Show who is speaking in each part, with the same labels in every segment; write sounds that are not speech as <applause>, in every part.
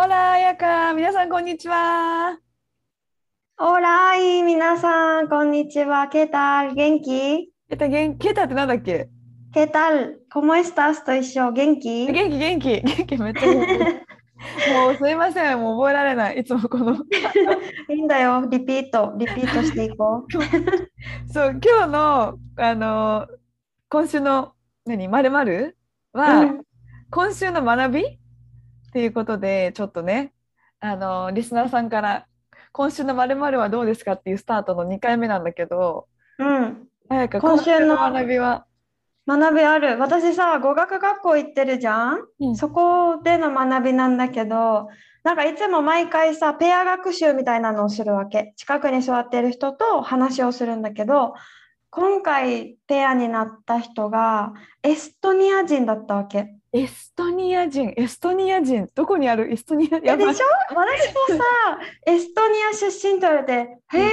Speaker 1: オラ、彩香皆さんこんにちは。
Speaker 2: オライ皆さんこんにちは。ケタル元気？
Speaker 1: ケタ元ケタってなんだっけ？
Speaker 2: ケタルコモエスタスと一緒。元気？
Speaker 1: 元気元気。元気めっちゃ元気。<laughs> もうすいません、もう覚えられない。いつもこの。<laughs>
Speaker 2: いいんだよ、リピート、リピートしていこう。<laughs>
Speaker 1: そう、今日の、あの、今週の、何、まるまるは、
Speaker 2: うん。
Speaker 1: 今週の学びっていうことで、ちょっとね、あの、リスナーさんから、今週のまるはどうですかっていうスタートの2回目なんだけど、
Speaker 2: うん、
Speaker 1: 早か
Speaker 2: 今週の
Speaker 1: 学びは、
Speaker 2: 学びある？私さ、語学学校行ってるじゃん？
Speaker 1: うん
Speaker 2: そこでの学びなんだけど、なんかいつも毎回さ、ペア学習みたいなのをするわけ。近くに座ってる人と話をするんだけど、今回ペアになった人がエストニア人だったわけ。
Speaker 1: エストニア人、エストニア人、どこにある？エストニア
Speaker 2: でしょ？私もさ、エストニア出身って言われて、へえ、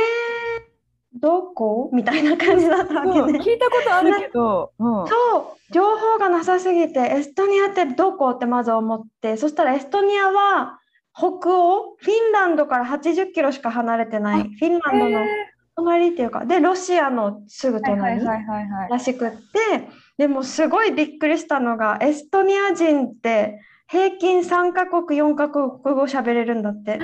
Speaker 2: どこ？みたいな感じだったわけね。
Speaker 1: 聞いたことあるけど、うん、
Speaker 2: そう、情報がなさすぎて、エストニアってどこ？ってまず思って、そしたらエストニアは北欧、フィンランドから80キロしか離れてない、
Speaker 1: あ
Speaker 2: フィンランドの
Speaker 1: へ
Speaker 2: 隣っていうか、で、ロシアのすぐ隣。らしくって、でもすごいびっくりしたのが、エストニア人って平均3カ国、4カ国語喋れるんだって。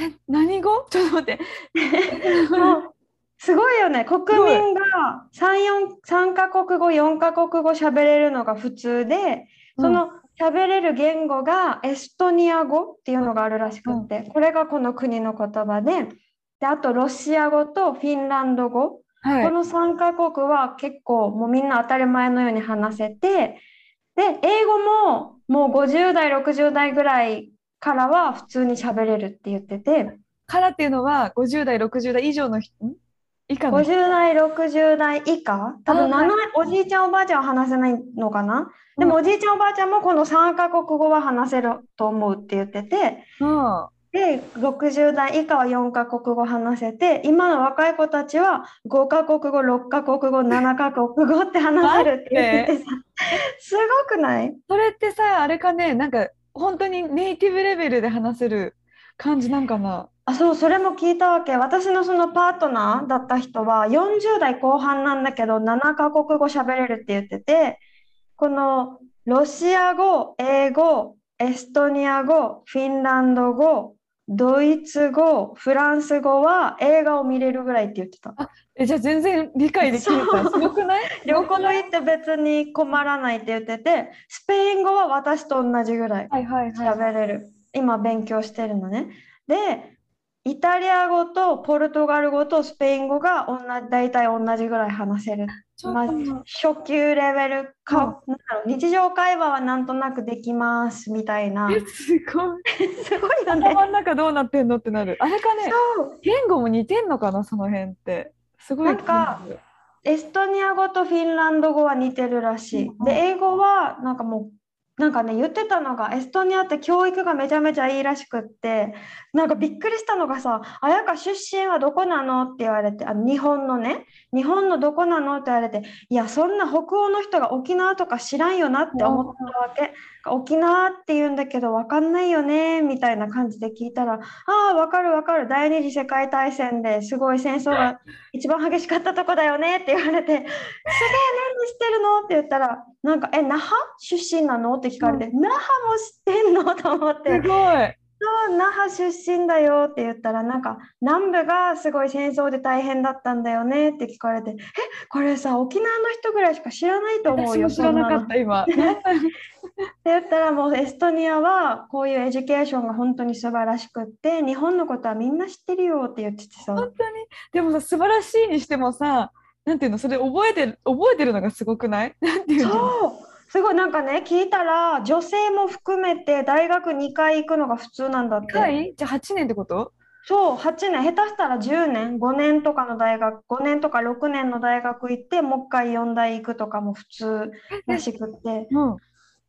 Speaker 1: え、何語？<laughs> ちょっと待って。<laughs>
Speaker 2: もうすごいよね。国民が3、4、3カ国語、4カ国語喋れるのが普通で、その喋れる言語がエストニア語っていうのがあるらしくって、これがこの国の言葉で、で、あとロシア語とフィンランド語、
Speaker 1: はい。
Speaker 2: この3カ国は結構もうみんな当たり前のように話せて、で、英語ももう50代、60代ぐらいからは普通に喋れるって言ってて、
Speaker 1: からっていうのは50代、60代以上の人、ん以下の人
Speaker 2: ？50代、60代以下？多分
Speaker 1: あはい。
Speaker 2: 7おじいちゃんおばあちゃんは話せないのかな？でもおじいちゃんおばあちゃんもこの3カ国語は話せると思うって言ってて。
Speaker 1: うん
Speaker 2: で60代以下は4カ国語話せて今の若い子たちは5カ国語6カ国語7カ国語って話せるって言っててさ <laughs> すごくない？
Speaker 1: それってさ、あれかね、なんか本当にネイティブレベルで話せる感じなんかな？
Speaker 2: あ、そう、それも聞いたわけ。私のそのパートナーだった人は40代後半なんだけど7カ国語喋れるって言ってて、このロシア語、英語、エストニア語、フィンランド語、ドイツ語、フランス語は映画を見れるぐらいって言ってた。
Speaker 1: え、じゃあ全然理解できるから、すごくない？<laughs>
Speaker 2: 旅行行って別に困らないって言ってて、スペイン語は私と同じぐらい。喋れる。今勉強してるのね。で、イタリア語とポルトガル語とスペイン語が同じ、大体同じぐらい話せる。まあ
Speaker 1: と
Speaker 2: 初級レベルか、なんだろう日常会話はなんとなくできますみたいな。
Speaker 1: えすごい。<laughs>
Speaker 2: すごいよね。
Speaker 1: 頭の中どうなってんのってなる。あれかね。言語も似てんのかな、その辺って。すごい
Speaker 2: なんかエストニア語とフィンランド語は似てるらしい。
Speaker 1: うん
Speaker 2: で、英語はなんかもう、なんかね、言ってたのが、エストニアって教育がめちゃめちゃいいらしくって、なんかびっくりしたのがさ、綾香出身はどこなの？って言われて、あの日本のね、日本のどこなの？って言われて、いや、そんな北欧の人が沖縄とか知らんよなって思ったわけ。沖縄って言うんだけど分かんないよねみたいな感じで聞いたら、ああ、分かる分かる、第二次世界大戦ですごい戦争が <laughs> 一番激しかったとこだよねって言われて、すげえ、何知ってるの？って言ったら、なんか、え、那覇？出身なの？って聞かれて、那覇も知ってんの？と思って、
Speaker 1: すごい。
Speaker 2: そう、那覇出身だよって言ったら、なんか、南部がすごい戦争で大変だったんだよねって聞かれて、え、これさ、沖縄の人ぐらいしか知らないと思うよ、
Speaker 1: 知らなかった、今。
Speaker 2: って言ったらもうエストニアはこういう education が本当に素晴らしくって日本のことはみんな知ってるよって言っててさ
Speaker 1: 本当に。でもさ、素晴らしいにしてもさ、なんていうの、それ覚えてる、覚えてるのがすごくない？なんていうの？
Speaker 2: そうすごいなんかね、聞いたら、女性も含めて大学2回行くのが普通なんだって。
Speaker 1: はいじゃあ8年ってこと？
Speaker 2: そう、8年、下手したら10年、5年とかの大学、5年とか6年の大学行って、もう一回4大行くとかも普通らしくって。
Speaker 1: うん。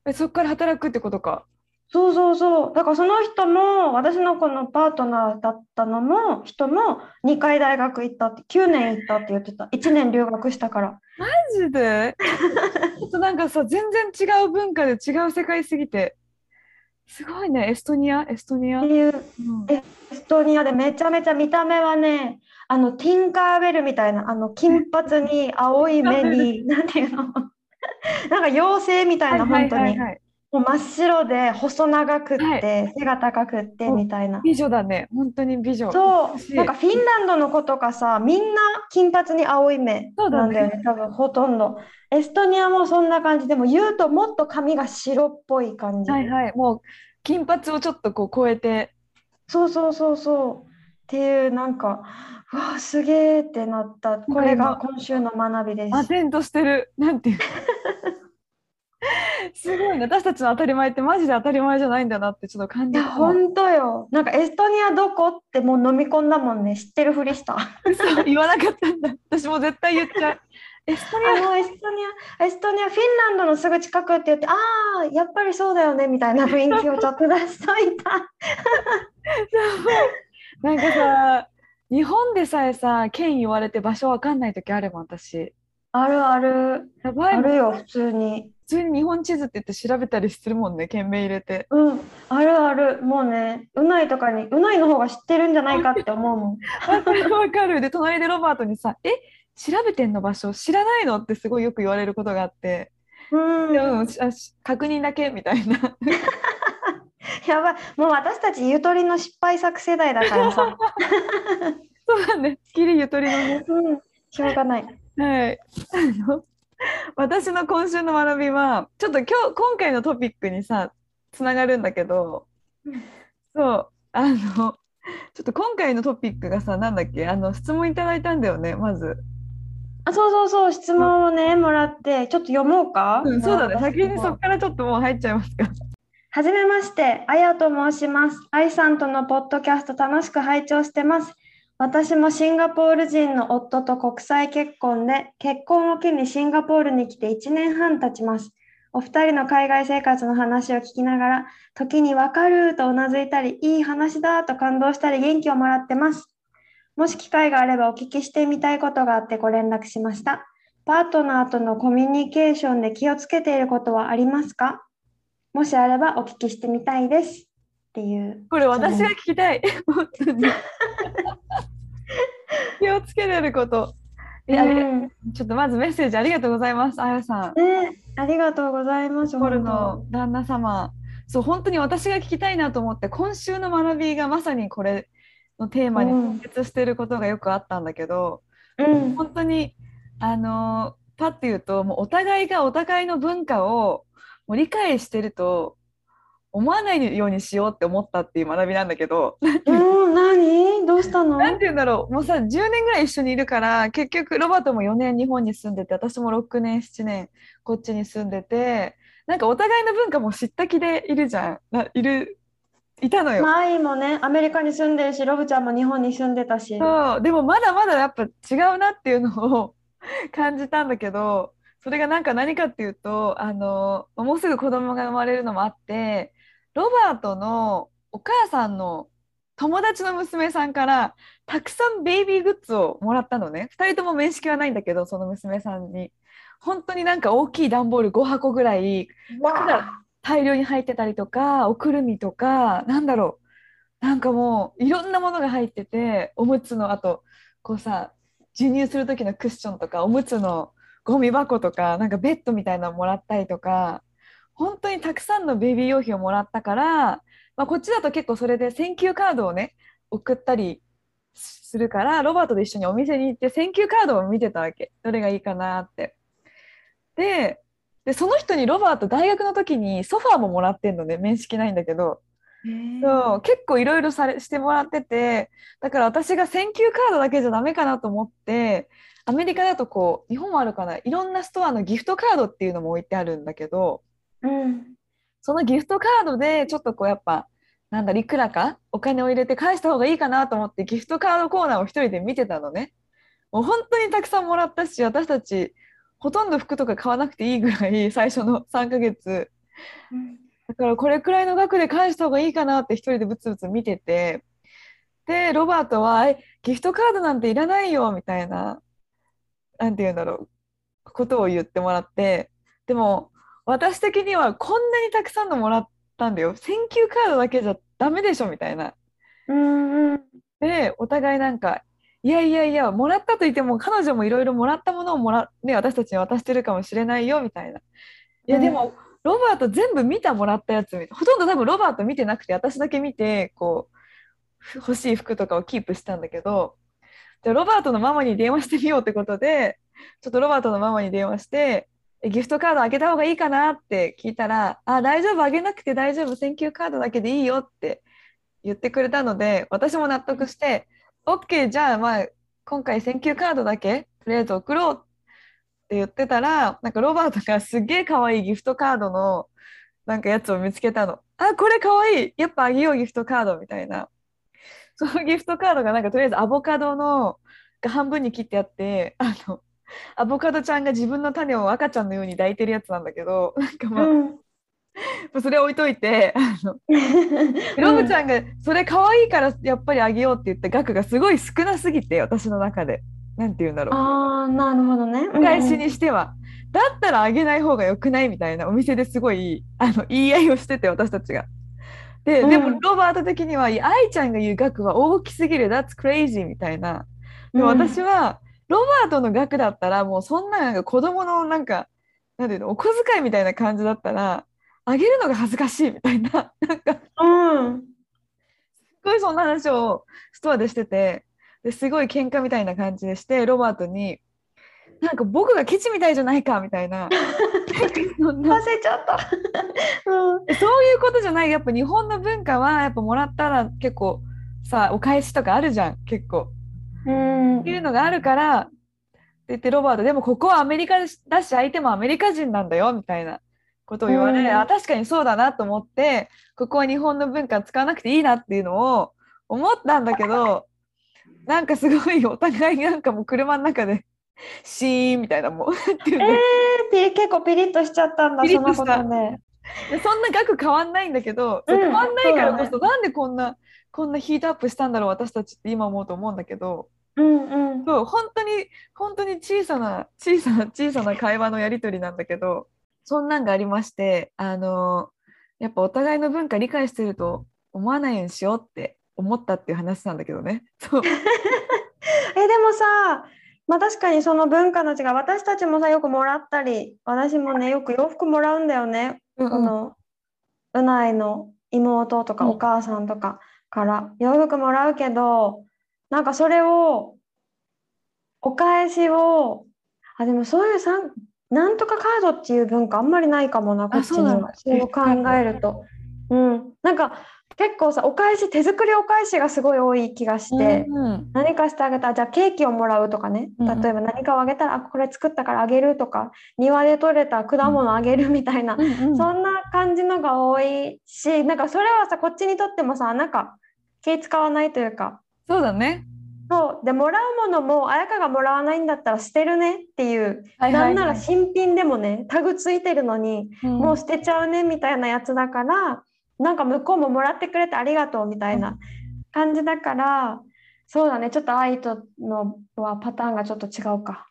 Speaker 1: え、そっから働くってことか？
Speaker 2: そうそうそう。だからその人も、私のこのパートナーだったのも、人も2回大学行ったって、9年行ったって言ってた。1年留学したから。
Speaker 1: マジで？<laughs> となんかさ、全然違う文化で違う世界すぎて。すごいね、エストニア、エストニア？うん
Speaker 2: っていう、エストニアでめちゃめちゃ見た目はね、あの、ティンカーベルみたいな、あの、金髪に青い目に、<laughs> なんていうの？<laughs> なんか妖精みたいな、
Speaker 1: はい
Speaker 2: 本当に。
Speaker 1: はいはい。
Speaker 2: もう真っ白で細長くっ
Speaker 1: は
Speaker 2: て、背が高くってみたいな。
Speaker 1: 美女だね、本当に美女。
Speaker 2: そう、なんかフィンランドの子とかさ、みんな金髪に青い目なんだよね、多分ほとんど。エストニアもそんな感じでも言うともっと髪が白っぽい感じ。
Speaker 1: はいはい、もう金髪をちょっとこう超えて、
Speaker 2: そうそうそうそう。っていうなんか、うわあすげえってなった。これが今週の学びです。
Speaker 1: アテンとしてる。なんていうか。<laughs> <laughs> すごいね。私たちの当たり前ってマジで当たり前じゃないんだなってちょっと感じた。
Speaker 2: 本当よ。なんかエストニアどこってもう飲み込んだもんね。知ってるふりした。
Speaker 1: 嘘言わなかったんだ。私も絶対言っちゃう。<laughs> エストニ
Speaker 2: あのエストニア、エストニア、フィンランドのすぐ近くって言って、ああ、やっぱりそうだよねみたいな雰囲気をちょっと出しといた。<laughs>
Speaker 1: ア。なんかさ、日本でさえさ、県言われて場所わかんない時あるもん、私。
Speaker 2: あるある、
Speaker 1: やばい。
Speaker 2: あるよ、普通に。
Speaker 1: 普通に日本地図って言って調べたりするもんね、県名入れて。
Speaker 2: うん、あるある、もうね、うないとかに、うないの方が知ってるんじゃないかって思うもん。<laughs>
Speaker 1: わかる。で、隣でロバートにさ、え、調べてんの場所知らないの？ってすごいよく言われることがあって、
Speaker 2: うん、
Speaker 1: でも確認だけみたいな。<laughs>
Speaker 2: やばい、もう私たちゆとりの失敗作世代だからさ。<laughs>
Speaker 1: そうだね。きりゆとりのね。
Speaker 2: うん、しょうがない。
Speaker 1: はい。あの私の今週の学びは、ちょっと今日、今回のトピックにさ、つながるんだけど、
Speaker 2: うん
Speaker 1: そう、あの、ちょっと今回のトピックがさ、なんだっけ、あの、質問いただいたんだよね、まず。
Speaker 2: あ、そうそうそう、質問をね、もらって、ちょっと読もうか？
Speaker 1: うん、そうだね。
Speaker 2: 私
Speaker 1: 先にそこからちょっともう入っちゃいますか。
Speaker 2: はじめまして、あやと申します。あいさんとのポッドキャスト楽しく拝聴してます。私もシンガポール人の夫と国際結婚で、結婚を機にシンガポールに来て1年半経ちます。お二人の海外生活の話を聞きながら、時にわかるとうなずいたり、いい話だと感動したり元気をもらってます。もし機会があればお聞きしてみたいことがあってご連絡しました。パートナーとのコミュニケーションで気をつけていることはありますか？もしあればお聞きしてみたいです。っていう。
Speaker 1: これ私が聞きたい。本当に。<laughs> 気をつけれること。いや
Speaker 2: うん
Speaker 1: ちょっとまずメッセージありがとうございます、あやさん。
Speaker 2: ね、ありがとうございます。
Speaker 1: ポル
Speaker 2: 本
Speaker 1: の旦那様。そう、本当に私が聞きたいなと思って、今週の学びがまさにこれのテーマに
Speaker 2: うん
Speaker 1: 直結していることがよくあったんだけど、
Speaker 2: 当うん、
Speaker 1: 本当に、あのーパッて言うと、もうお互いがお互いの文化をもう理解してると思わないようにしようって思ったっていう学びなんだけど、
Speaker 2: うん、何？どうしたの？
Speaker 1: なんて言うんだろう、もうさ、10年ぐらい一緒にいるから、結局、ロバートも4年日本に住んでて、私も6年、7年こっちに住んでて、なんかお互いの文化も知った気でいるじゃん。ないる、いたのよ。
Speaker 2: マイもね、アメリカに住んでるし、ロブちゃんも日本に住んでたし。
Speaker 1: そう、でもまだまだやっぱ違うなっていうのを <laughs> 感じたんだけど、それがなんか何かっていうと、あの、もうすぐ子供が生まれるのもあって、ロバートのお母さんの友達の娘さんからたくさんベイビーグッズをもらったのね。2人とも面識はないんだけど、その娘さんに。本当になんか大きい段ボール5箱ぐらい
Speaker 2: わ
Speaker 1: 服が大量に入ってたりとか、おくるみとか、なんだろう。なんかもういろんなものが入ってて、おむつのあと、こうさ、授乳する時のクッションとか、おむつのゴミ箱とか、なんかベッドみたいなのもらったりとか、本当にたくさんのベビー用品をもらったから、まあ、こっちだと結構それで thank you card をね、送ったりするから、ロバートと一緒にお店に行って、 thank you card を見てたわけ。どれがいいかなって。で、で、その人にロバート大学の時にソファーももらってんのね、面識ないんだけど、そう結構いろいろされしてもらっててだから私が選球カードだけじゃダメかなと思ってアメリカだとこう日本もあるかないろんなストアのギフトカードっていうのも置いてあるんだけど
Speaker 2: うん。
Speaker 1: そのギフトカードでちょっとこうやっぱなんだいくらか？お金を入れて返した方がいいかなと思ってギフトカードコーナーを一人で見てたのね。もう本当にたくさんもらったし私たちほとんど服とか買わなくていいぐらい最初の3ヶ月。
Speaker 2: うん
Speaker 1: だからこれくらいの額で返した方がいいかなって一人でブツブツ見てて。でロバートはえギフトカードなんていらないよみたいななんて言うんだろうことを言ってもらって。でも私的にはこんなにたくさんのもらったんだよ選球カードだけじゃダメでしょみたいな。
Speaker 2: うんうん
Speaker 1: でお互いなんかいやいやいやもらったといっても彼女もいろいろもらったものをもら、ね、私たちに渡してるかもしれないよみたいな。いやでも、ロバート全部見たもらったやつみたいほとんど多分ロバート見てなくて私だけ見てこうふ欲しい服とかをキープしたんだけどじゃあロバートのママに電話してみようってことでちょっとロバートのママに電話してえギフトカードあげた方がいいかなって聞いたら「あ大丈夫あげなくて大丈夫選球カードだけでいいよ」って言ってくれたので私も納得して OK じゃあまあ今回選球カードだけとりあえず送ろうって言ってたらなんかロバートがすげえ可愛いいギフトカードのなんかやつを見つけたの。あこれ可愛いやっぱあげようギフトカードみたいな。そのギフトカードがなんかとりあえずアボカドのが半分に切ってあってあの <laughs> アボカドちゃんが自分の種を赤ちゃんのように抱いてるやつなんだけど <laughs> なんかまあ、
Speaker 2: うん
Speaker 1: それ置いといてあの <laughs> ロブちゃんがそれ可愛いからやっぱりあげようって言った額がすごい少なすぎて私の中で。なんて言うんだろう。
Speaker 2: ああ、なるほどね。
Speaker 1: お返しにしては。だったらあげない方がよくないみたいなお店ですごいあの言い合いをしてて私たちが。で
Speaker 2: うん
Speaker 1: でもロバート的には「いや愛ちゃんが言う額は大きすぎる That's crazy」みたいな。でも私はロバートの額だったらもうそんななんか子供のなんかなんていうのお小遣いみたいな感じだったらあげるのが恥ずかしいみたいな <laughs> なんか
Speaker 2: うん。
Speaker 1: すごいそんな話をストアでしててですごい喧嘩みたいな感じでしてロバートに「なんか僕がケチみたいじゃないか」みたいな <laughs>
Speaker 2: 忘れちゃった。うん。
Speaker 1: そういうことじゃないやっぱ日本の文化はやっぱもらったら結構さお返しとかあるじゃん結構。
Speaker 2: うん。
Speaker 1: っていうのがあるからって言ってロバートでもここはアメリカだし相手もアメリカ人なんだよみたいなことを言われ、
Speaker 2: うん。
Speaker 1: あ確かにそうだなと思ってここは日本の文化使わなくていいなっていうのを思ったんだけどなんかすごいお互いなんかもう車の中でシーンみたいなもうっていうの
Speaker 2: えー、ピリ結構ピリッとしちゃったんだ、その
Speaker 1: ピリッとした。
Speaker 2: ことで。
Speaker 1: でそんな額変わんないんだけど、
Speaker 2: うん。
Speaker 1: 変わんないからこ
Speaker 2: そ
Speaker 1: そ、なんでこんなこんなヒートアップしたんだろう私たちって今思うと思うんだけど
Speaker 2: うんうん。
Speaker 1: そう本当に本当に小さな小さな小さな会話のやり取りなんだけどそんなんがありましてあのやっぱお互いの文化理解してると思わないようにしようって思ったっていう話なんだけどね。そう。<laughs>
Speaker 2: えでもさ、まあ、確かにその文化の違い私たちもさよくもらったり私もねよく洋服もらうんだよね、
Speaker 1: うんうん。
Speaker 2: このうないの妹とか
Speaker 1: うん。
Speaker 2: お母さんとかから。洋服もらうけどなんかそれをお返しを。あでもそういうさんなんとかカードっていう文化あんまりないかもなこっちには。そう考えると。うん、なんか結構さお返し手作りお返しがすごい多い気がして。
Speaker 1: うんうん。
Speaker 2: 何かしてあげたらじゃあケーキをもらうとかね。
Speaker 1: うん。うん
Speaker 2: 例えば何かをあげたら、あこれ作ったからあげるとか。庭で採れた果物あげるみたいな、
Speaker 1: うんうん。
Speaker 2: そんな感じのが多いしなんかそれはさこっちにとってもさなんか気使わないというか
Speaker 1: そうだね。
Speaker 2: そう。でもらうものも綾香がもらわないんだったら捨てるねっていう、
Speaker 1: はいはいはい。
Speaker 2: なんなら新品でもねタグついてるのに、
Speaker 1: うん。
Speaker 2: もう捨てちゃうねみたいなやつだからなんか向こうももらってくれてありがとうみたいな感じだからそうだね。ちょっと愛とのはパターンがちょっと違うか。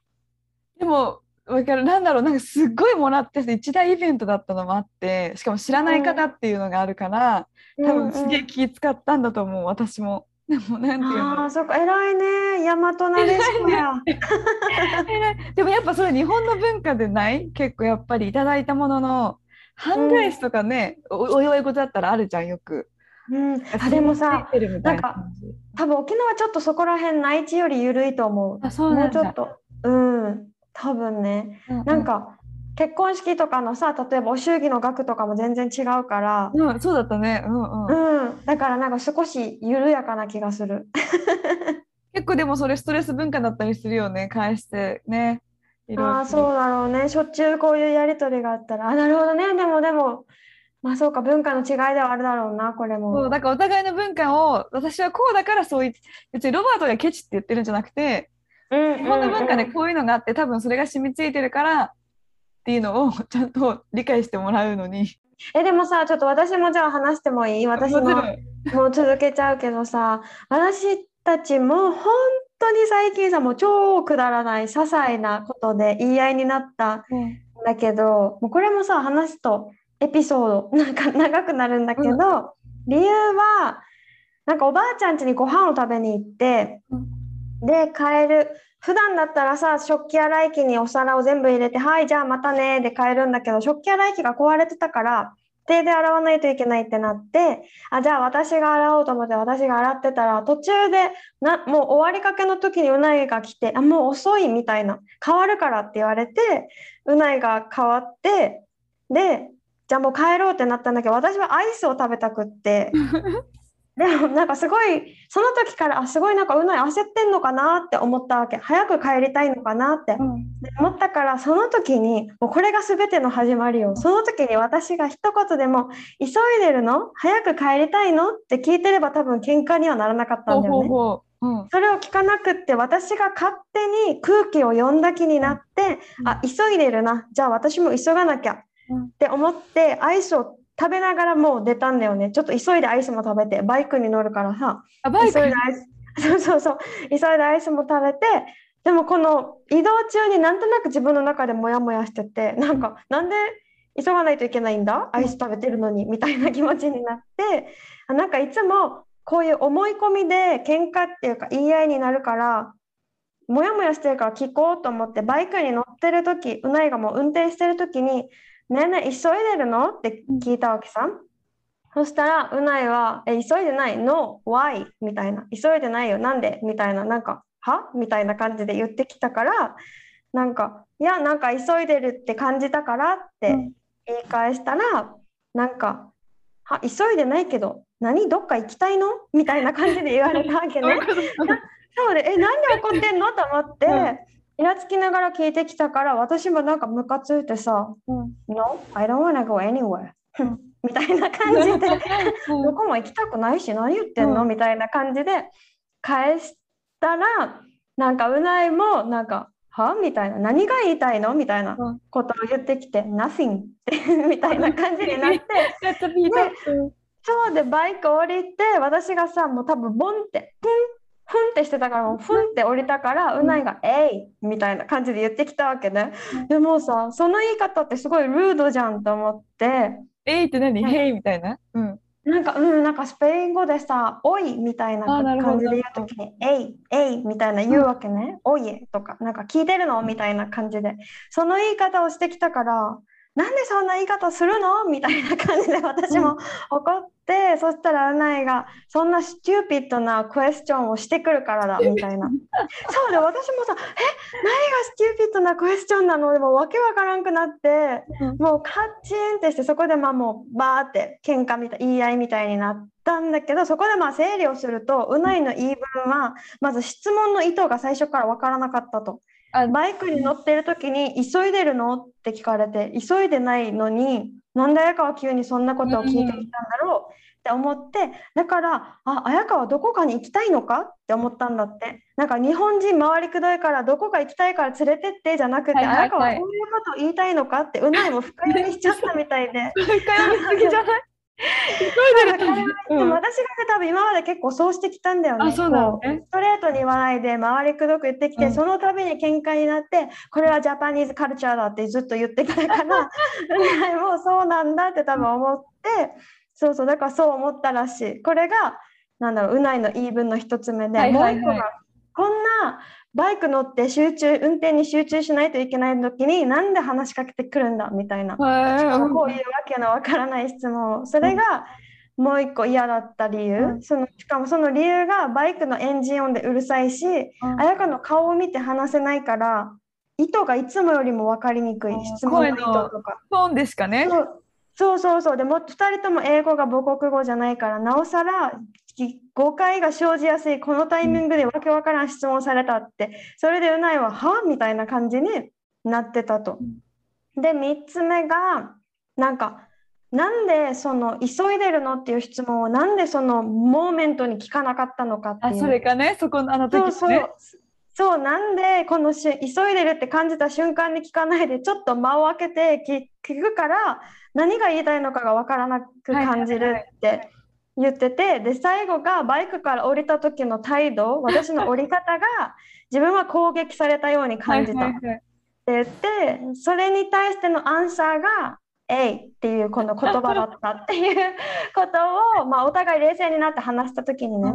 Speaker 1: でもわかる。なんだろう。なんかすっごいもらってて一大イベントだったのもあってしかも知らない方っていうのがあるから、多分すげえ気使ったんだと思う私も。でもなんていうの？
Speaker 2: ああそっか。偉いね。大和なでしこや。
Speaker 1: でもやっぱそれ日本の文化でない？結構やっぱりいただいたものの半返しとかね、おお祝い事だったらあるじゃんよく。
Speaker 2: うん、あでもさ
Speaker 1: な感じ。
Speaker 2: 多分沖縄ちょっとそこら辺内地より緩いと思う。
Speaker 1: あそう
Speaker 2: もうんちょっと。うん。多分ね。
Speaker 1: うう
Speaker 2: なんか結婚式とかのさ例えばお祝儀の額とかも全然違うから、
Speaker 1: うん、そうだったね。うんうん。
Speaker 2: うん、だからなんか少し緩やかな気がする。<laughs>
Speaker 1: 結構でもそれストレス文化だったりするよね。返してね。
Speaker 2: ああそうだろうねしょっちゅうこういうやり取りがあったらあなるほどねでもでもまあそうか文化の違いではあるだろうなこれも。
Speaker 1: そうだからお互いの文化を私はこうだからそうい別にロバートがケチって言ってるんじゃなくて
Speaker 2: うん
Speaker 1: 日本の文化で
Speaker 2: うん
Speaker 1: こういうのがあって多分それが染みついてるからっていうのをちゃんと理解してもらうのに。
Speaker 2: えでもさちょっと私もじゃあ話してもいい？私の
Speaker 1: も
Speaker 2: もう続けちゃうけどさ私たちも本当に最近さもう超くだらない些細なことで言い合いになったんだけどもうこれもさ話すとエピソードなんか長くなるんだけど、理由はなんかおばあちゃん家にご飯を食べに行って、で帰る普段だったらさ食器洗い機にお皿を全部入れて「はいじゃあまたね」で帰るんだけど食器洗い機が壊れてたから手で洗わないといけないってなってあじゃあ私が洗おうと思って私が洗ってたら途中でなもう終わりかけの時にうないが来てあもう遅いみたいな変わるからって言われてうないが変わってでじゃあもう帰ろうってなったんだけど私はアイスを食べたくって。<laughs> でもなんかすごいその時からあすごいなんかうない焦ってんのかなって思ったわけ。早く帰りたいのかなって。で思ったからその時にもうこれが全ての始まりよ。その時に私が一言でも「急いでるの？早く帰りたいの?」って聞いてれば多分喧嘩にはならなかったんだよね。
Speaker 1: ほう。うん。
Speaker 2: それを聞かなくって私が勝手に空気を読んだ気になって、
Speaker 1: うん。
Speaker 2: あ急いでるな。じゃあ私も急がなきゃ。っ
Speaker 1: うん。
Speaker 2: て思ってアイスを食べながらもう出たんだよね。ちょっと急いでアイスも食べてバイクに乗るからさ。
Speaker 1: あバイク
Speaker 2: 急いでアイス。<laughs> そうそうそう。急いでアイスも食べてでもこの移動中になんとなく自分の中でモヤモヤしててなんかなんで急がないといけないんだ？アイス食べてるのに。みたいな気持ちになってあなんかいつもこういう思い込みで喧嘩っていうか言い合いになるからモヤモヤしてるから聞こうと思ってバイクに乗ってる時うないがもう運転してる時に「ねえねえ急いでるの?」って聞いたわけさ。そしたらうないは「え急いでない」「No. Why」みたいな「急いでないよ。なんで?」みたいな。なんか「は?」みたいな感じで言ってきたからなんか「いやなんか急いでるって感じたから」って
Speaker 1: うん。
Speaker 2: 言い返したらなんか「は？急いでないけど何？どっか行きたいの?」みたいな感じで言われたわけね。<laughs> そうで「えなんで怒ってんの?」と思って、
Speaker 1: うん
Speaker 2: イラつきながら聞いてきたから私もなんかムカついてさ
Speaker 1: うん「
Speaker 2: No, I don't wanna go anywhere <laughs>」みたいな感じで
Speaker 1: うん。
Speaker 2: どこも行きたくないし何言ってんの、
Speaker 1: うん。
Speaker 2: みたいな感じで返したらなんかうないもなんか「は?」みたいな「何が言いたいの?」みたいな
Speaker 1: うん。
Speaker 2: ことを言ってきて「Nothing」って <laughs> みたいな感じになって <laughs> そうでバイク降りて私がさもう多分ボンってプンふんってしてたからもうふんって降りたからうないが「えい!」みたいな感じで言ってきたわけね
Speaker 1: うん
Speaker 2: でもさその言い方ってすごいルードじゃんと思って。
Speaker 1: えいって何？
Speaker 2: うん
Speaker 1: へいみたいな？うん。
Speaker 2: なんか、うん、なんかスペイン語でさ、おいみたいな感じで言うときに、えい、えいみたいな言うわけね。おいえとか、なんか聞いてるの？みたいな感じで。その言い方をしてきたから、なんでそんな言い方するの？みたいな感じで私も怒って、そしたらうないが、そんなスチューピッドなクエスチョンをしてくるからだみたいな。そうで、私もさ、え、何がスチューピッドなクエスチョンなの？でもわけわからんくなって、もうカッチンってしてそこでまあもうバーって喧嘩みたい言い合いみたいになったんだけどそこでまあ整理をするとうないの言い分はまず質問の意図が最初から分からなかったと
Speaker 1: あ
Speaker 2: バイクに乗ってる時に「急いでるの?」って聞かれて急いでないのになんで綾香は急にそんなことを聞いてきたんだろう？って思ってだからあ綾香はどこかに行きたいのか？って思ったんだって。なんか日本人回りくどいからどこか行きたいから連れてってじゃなくて、
Speaker 1: はいはいはい。
Speaker 2: 綾香はこういうことを言いたいのか？ってうないも深読みしちゃったみたいで。
Speaker 1: 深読みすぎじゃない？
Speaker 2: 私がね多分今まで結構そうしてきたんだよね。
Speaker 1: あそうなの
Speaker 2: こう
Speaker 1: ね
Speaker 2: ストレートに言わないで回りくどく言ってきて、
Speaker 1: うん。
Speaker 2: その度に喧嘩になってこれはジャパニーズカルチャーだってずっと言ってきたから <laughs> もうそうなんだって多分思ってそうそうだからそう思ったらしい。これがなんだろううないの言い分の一つ目で、
Speaker 1: はいはいはい。
Speaker 2: もう一個がこんなバイク乗って集中運転に集中しないといけない時になんで話しかけてくるんだ？みたいな。しかもこういうわけのわからない質問。をそれがもう一個嫌だった理由、
Speaker 1: うん。
Speaker 2: そのしかもその理由がバイクのエンジン音でうるさいし、
Speaker 1: うん。
Speaker 2: 綾香の顔を見て話せないから意図がいつもよりも分かりにくい。質問の意図とか。
Speaker 1: トーンでしかね。
Speaker 2: そう。そうそうでも2人とも英語が母国語じゃないからなおさらき誤解が生じやすいこのタイミングでわけわからん質問されたってそれでうないは「は?」みたいな感じになってたと。で3つ目がなんかなんでその急いでるのっていう質問をなんでそのモーメントに聞かなかったのかっていう。
Speaker 1: あそれかねそこのあの時
Speaker 2: そう
Speaker 1: ね
Speaker 2: そう。そうなんでこのし急いでるって感じた瞬間に聞かないでちょっと間を空けて聞聞くから何が言いたいのかが分からなく感じるって言っててで最後がバイクから降りた時の態度 <laughs> 私の降り方が自分は攻撃されたように感じた。って
Speaker 1: はいはい。はい
Speaker 2: 言ってそれに対してのアンサーが「えい」っていうこの言葉だったっていう <laughs> ことを、まあ、お互い冷静になって話した時にね、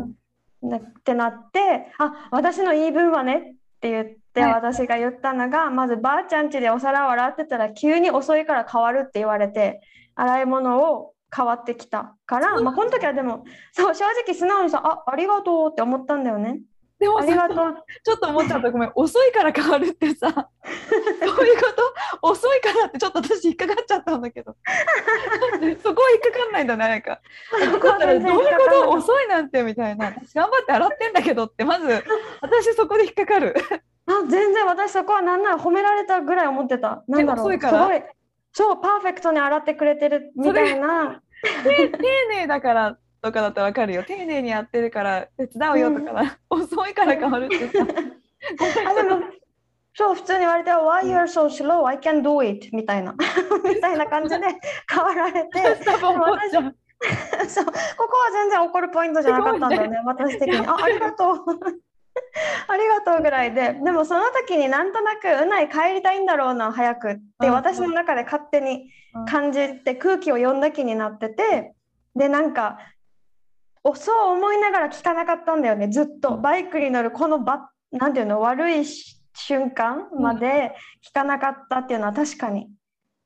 Speaker 1: うん。
Speaker 2: なってなって「あ私の言い分はね」って言って
Speaker 1: はい。
Speaker 2: 私が言ったのが、まずばあちゃん家でお皿を洗ってたら急に遅いから変わるって言われて洗い物を変わってきたから、まあ、この時はでもそう正直素直にさ「あありがとう」って思ったんだよね。
Speaker 1: でも
Speaker 2: ありが
Speaker 1: さ
Speaker 2: とう。
Speaker 1: ちょっと思っちゃった。ごめん遅いから変わるってさ <laughs> そういうこと？遅いからってちょっと私引っかかっちゃったんだけど。<laughs> そこは引っかかんないんだねなんか。どういうこと？遅いなんてみたいな。私頑張って洗ってんだけどってまず私そこで引っかかる。
Speaker 2: たあ全然私そこはなんなら褒められたぐらい思ってた。なんだろう。
Speaker 1: 遅いから？
Speaker 2: すごいそうパーフェクトに洗ってくれてるみたいな。
Speaker 1: 丁寧だからとかだったらわかるよ。丁寧にやってるから手伝うよとかな、遅いから変わるってさ
Speaker 2: そう普通に言われて「Why you're so slow? I can do it」みたいな。<laughs> みたいな感じで変わられて。<laughs> そう。ここは全然怒るポイントじゃなかったんだよね。私的に。あありがとう <laughs> ありがとうぐらいででもその時になんとなくうない帰りたいんだろうな早くって
Speaker 1: うん
Speaker 2: 私の中で勝手に感じて空気を読んだ気になっててでなんかおそう思いながら聞かなかったんだよねずっと。バイクに乗るこのばなんていうの悪いし瞬間まで聞かなかったっていうのは確かに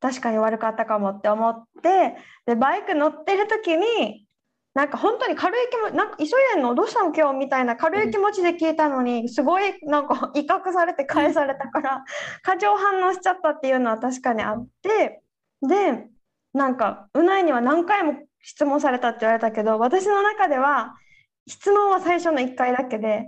Speaker 2: 確かに悪かったかもって思ってでバイク乗ってる時になんか本当に軽い気持ちなんか急いでんのどうしたの今日みたいな軽い気持ちで聞いたのにすごいなんか威嚇されて返されたから過剰反応しちゃったっていうのは確かにあってでなんかうないには何回も質問されたって言われたけど私の中では質問は最初の1回だけで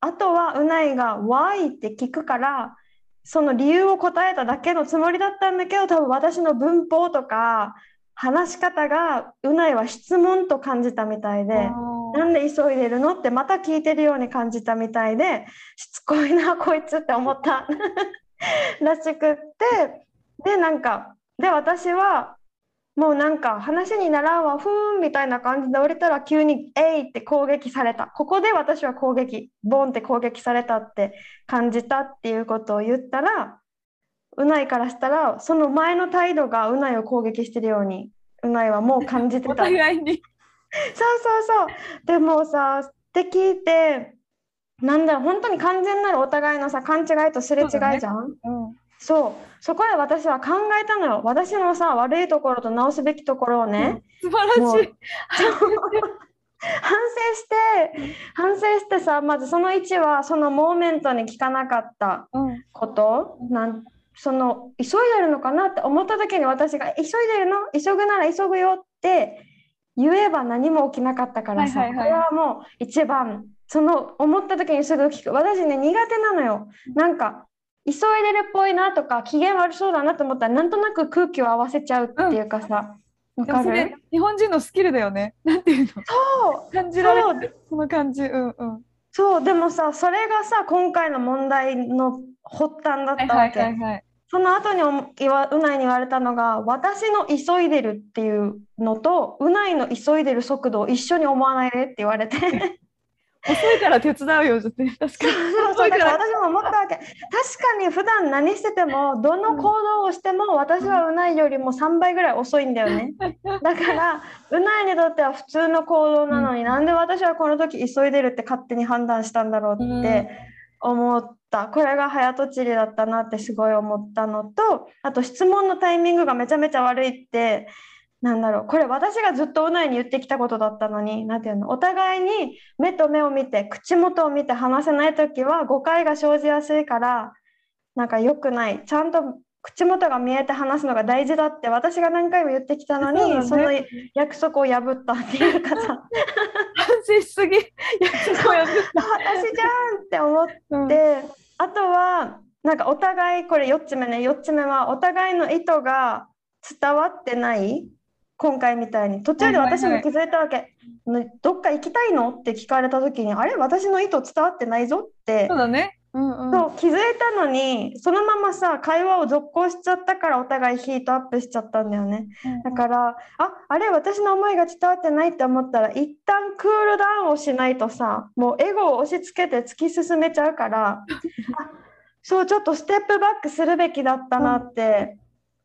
Speaker 2: あとはうないが「Why?」って聞くからその理由を答えただけのつもりだったんだけど多分私の文法とか話し方がうないは質問と感じたみたいで。なんで急いでるのってまた聞いてるように感じたみたいでしつこいなこいつって思った <laughs> らしくってでなんかで私はもうなんか話にならんわふーんみたいな感じで降りたら急に「えい!」って攻撃されたここで私は攻撃ボンって攻撃されたって感じたっていうことを言ったらうないからしたらその前の態度がうないを攻撃してるようにうないはもう感じて
Speaker 1: お
Speaker 2: た。
Speaker 1: 互いに。
Speaker 2: そうそうそう。でもさ、って聞いて、なんだろう、本当に完全なるお互いのさ、勘違いとすれ違いじゃん？
Speaker 1: うん。
Speaker 2: そう、そこで私は考えたのよ。私のさ、悪いところと直すべきところをね、
Speaker 1: 素晴
Speaker 2: もう
Speaker 1: らしい <laughs>
Speaker 2: 反省して、反省してさ、まずその1は、そのモーメントに聞かなかった
Speaker 1: うん。
Speaker 2: こと、なんその急いでるのかなって思った時に私が「急いでるの？急ぐなら急ぐよ」って言えば何も起きなかったからさ、
Speaker 1: はいはいはい。
Speaker 2: これはもう一番その思った時にすぐ聞く私ね苦手なのよ。なんか急いでるっぽいなとか機嫌悪そうだなと思ったらなんとなく空気を合わせちゃうっていうかさ、わか
Speaker 1: でもそれ
Speaker 2: る
Speaker 1: 日本人のスキルだよね。なんていうの？
Speaker 2: そう。
Speaker 1: 感じられる。その感じ。うんうん。
Speaker 2: そうでもさそれがさ今回の問題の発端だっ
Speaker 1: はいはい
Speaker 2: たわけ、
Speaker 1: はいはい。
Speaker 2: その後にうないに言われたのが私の急いでるっていうのとうないの急いでる速度を一緒に思わないでって言われて。<laughs>
Speaker 1: 遅いから手伝うよって <laughs> 確かに。
Speaker 2: そうそうだから。私も思ったわけ。確かに普段何しててもどの行動をしても私はうないよりも3倍ぐらい遅いんだよね。だからうないにとっては普通の行動なのに、なんで私はこの時急いでるって勝手に判断したんだろうって思った、これが早とちりだったなってすごい思ったのとあと質問のタイミングがめちゃめちゃ悪いってなんだろう。これ私がずっとうないに言ってきたことだったのになんていうの。お互いに目と目を見て口元を見て話せない時は誤解が生じやすいからなんか良くない。ちゃんと口元が見えて話すのが大事だって私が何回も言ってきたのにそ,、
Speaker 1: ね。
Speaker 2: の約束を破ったっていうかさ。<laughs>
Speaker 1: 反省しすぎ。約束を破っ <laughs>
Speaker 2: 私じゃんって思って。
Speaker 1: た、うん。
Speaker 2: であとはなんかお互いこれ4つ目ね。4つ目はお互いの意図が伝わってない今回みたいに。途中で
Speaker 1: はいはいはい。
Speaker 2: 私も気づいたわけ、ねどっか行きたいの？って聞かれた時にあれ？私の意図伝わってないぞって
Speaker 1: そうだねうんうん。
Speaker 2: そう気づいたのにそのままさ会話を続行しちゃったからお互いヒートアップしちゃったんだよね。だからああれ私の思いが伝わってないって思ったら一旦クールダウンをしないとさもうエゴを押し付けて突き進めちゃうから <laughs> あそうちょっとステップバックするべきだったなって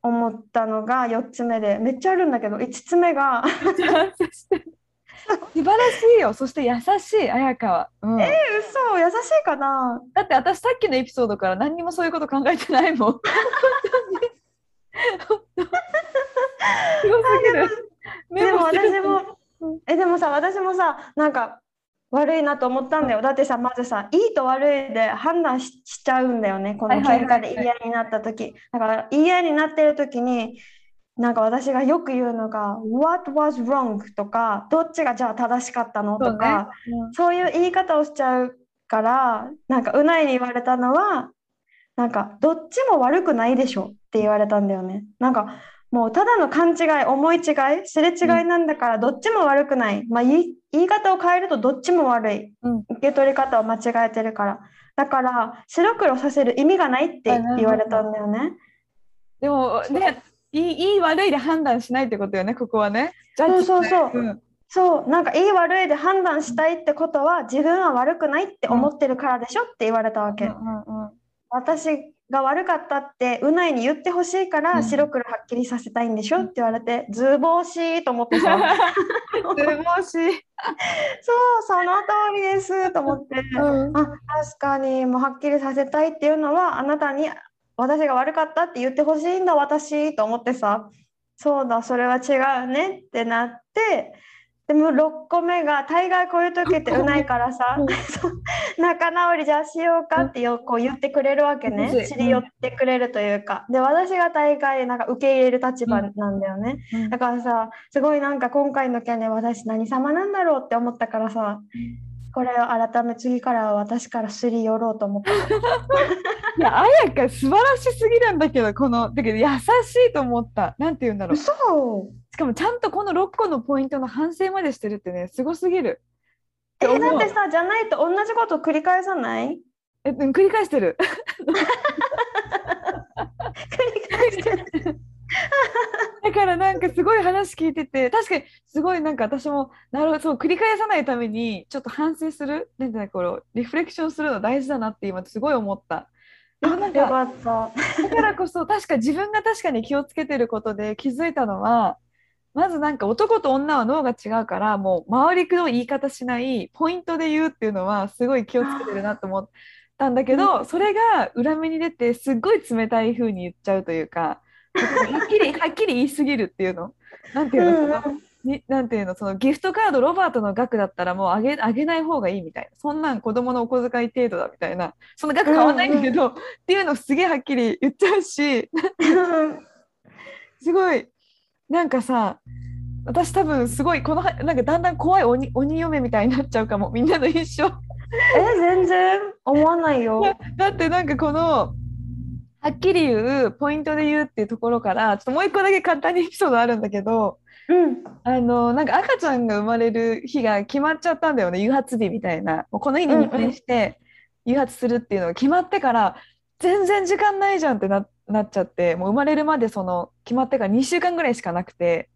Speaker 2: 思ったのが4つ目でめっちゃあるんだけど5つ目が <laughs> <laughs>
Speaker 1: 素晴らしいよ。そして優しい綾香は、うん。
Speaker 2: 嘘。優しいかな。
Speaker 1: だって私さっきのエピソードから何にもそういうこと考えてないもん。<laughs> 本当に。すごすぎる。
Speaker 2: でも私もえでもさ私もさなんか悪いなと思ったんだよ。だってさまずさいいと悪いで判断ししちゃうんだよね。この喧嘩で言い合いになった時。だから言い合いになってる時になんか私がよく言うのが「What was wrong?」とか「どっちがじゃあ正しかったの?」とかそういう言い方をしちゃうからなんかうないに言われたのはなんかどっちも悪くないでしょって言われたんだよね。なんかもうただの勘違い思い違いすれ違いなんだからどっちも悪くない、まあ、言い言い方を変えるとどっちも悪い、
Speaker 1: うん
Speaker 2: 受け取り方を間違えてるからだから白黒させる意味がないって言われたんだよね。
Speaker 1: でもね、いいいい悪いで判断しないってことよね、ここはね。
Speaker 2: そうそうそう。ん。そう。なんかいい悪いで判断したいってことは自分は悪くないって思ってるからでしょって言われたわけ。
Speaker 1: うんうんうん。
Speaker 2: 私が悪かったってうないに言ってほしいから、
Speaker 1: うん。
Speaker 2: 白黒はっきりさせたいんでしょって言われて図星と思ってさ。<laughs>
Speaker 1: 図星。<laughs>
Speaker 2: そうその通りですと思って、
Speaker 1: うん。
Speaker 2: あ確かにもうはっきりさせたいっていうのはあなたに私が悪かったって言ってほしいんだ私と思ってさ。そうだそれは違うねってなって。でも6個目が大概こういう時ってうないからさ。<laughs> 仲直りじゃあしようかってよこう言ってくれるわけね。
Speaker 1: うん。
Speaker 2: 知り寄ってくれるというか。で私が大概なんか受け入れる立場なんだよね。
Speaker 1: うん。
Speaker 2: だからさすごいなんか今回の件で私何様なんだろうって思ったからさこれを改め次からは私からすり寄ろうと思った。<laughs>
Speaker 1: いや、綾香素晴らしすぎるんだけど、この、だけど優しいと思った。なんて言うんだろう。し
Speaker 2: 嘘
Speaker 1: かもちゃんとこの6個のポイントの反省までしてるってね、すごすぎる。
Speaker 2: えだってさじゃないと同じこと繰り返さない？
Speaker 1: え、うん繰り返してる。
Speaker 2: 繰り返してる。<laughs> <laughs>
Speaker 1: だからなんかすごい話聞いてて確かにすごいなんか私もなるほどそう繰り返さないためにちょっと反省するなんていうのこのリフレクションするの大事だなって今すごい思った。でもなん
Speaker 2: よ
Speaker 1: か。だからこそ確か自分が確かに気をつけてることで気づいたのはまずなんか男と女は脳が違うからもう周りの言い方しないポイントで言うっていうのはすごい気をつけてるなと思ったんだけどそれが裏目に出てすっごい冷たい風に言っちゃうというかはっきりはっきり言い過ぎるっていうの？なんていうの？そのになんていうの？そのギフトカードロバートの額だったらもうあげあげない方がいいみたいな。そんなん子供のお小遣い程度だみたいな。その額変わんないんだけど、っていうのをすげえはっきり言っちゃうし。すごい。なんかさ私多分すごいこのはなんかだんだん怖い鬼鬼嫁みたいになっちゃうかも。みんなの一生。
Speaker 2: え全然？思わないよ。<laughs>
Speaker 1: だってなんかこのはっきり言うポイントで言うっていうところからちょっともう一個だけ簡単にエピソードあるんだけど
Speaker 2: うん。
Speaker 1: あのなんか赤ちゃんが生まれる日が決まっちゃったんだよね誘発日みたいなもうこの日に入院して誘発するっていうのが決まってから全然時間ないじゃんってななっちゃってもう生まれるまでその決まってから2週間ぐらいしかなくて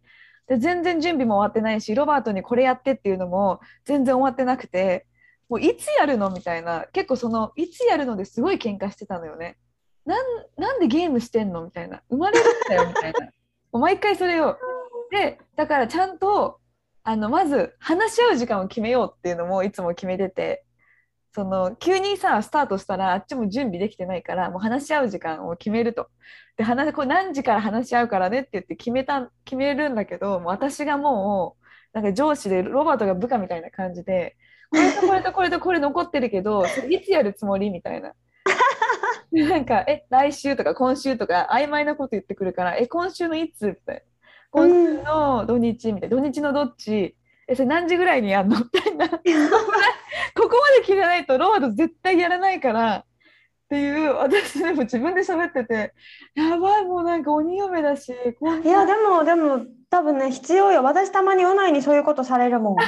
Speaker 1: で全然準備も終わってないしロバートにこれやってっていうのも全然終わってなくてもういつやるのみたいな結構そのいつやるのですごい喧嘩してたのよね。なんなんでゲームしてんの？みたいな。生まれるんだよ？<laughs> みたいな。もう毎回それを。でだからちゃんとあのまず話し合う時間を決めようっていうのもいつも決めてて。その急にさスタートしたらあっちも準備できてないからもう話し合う時間を決めると。で話これ何時から話し合うからねって言って決めた決めるんだけどもう私がもうなんか上司でロバートが部下みたいな感じでこれとこれとこれとこれ残ってるけどいつやるつもり？みたいな。でなんか、え、来週とか今週とか曖昧なこと言ってくるから、え、今週のいつって。今週の土日みたいな、土日のどっち？え、それ何時ぐらいにやんの？みたいな。<laughs> ここまで聞いてないとロバート絶対やらないから。っていう、私でも自分で喋ってて、やばい、もうなんか鬼嫁だし、
Speaker 2: いやでもでも多分ね必要よ。私たまにうないにそういうことされるもん。<laughs> <laughs>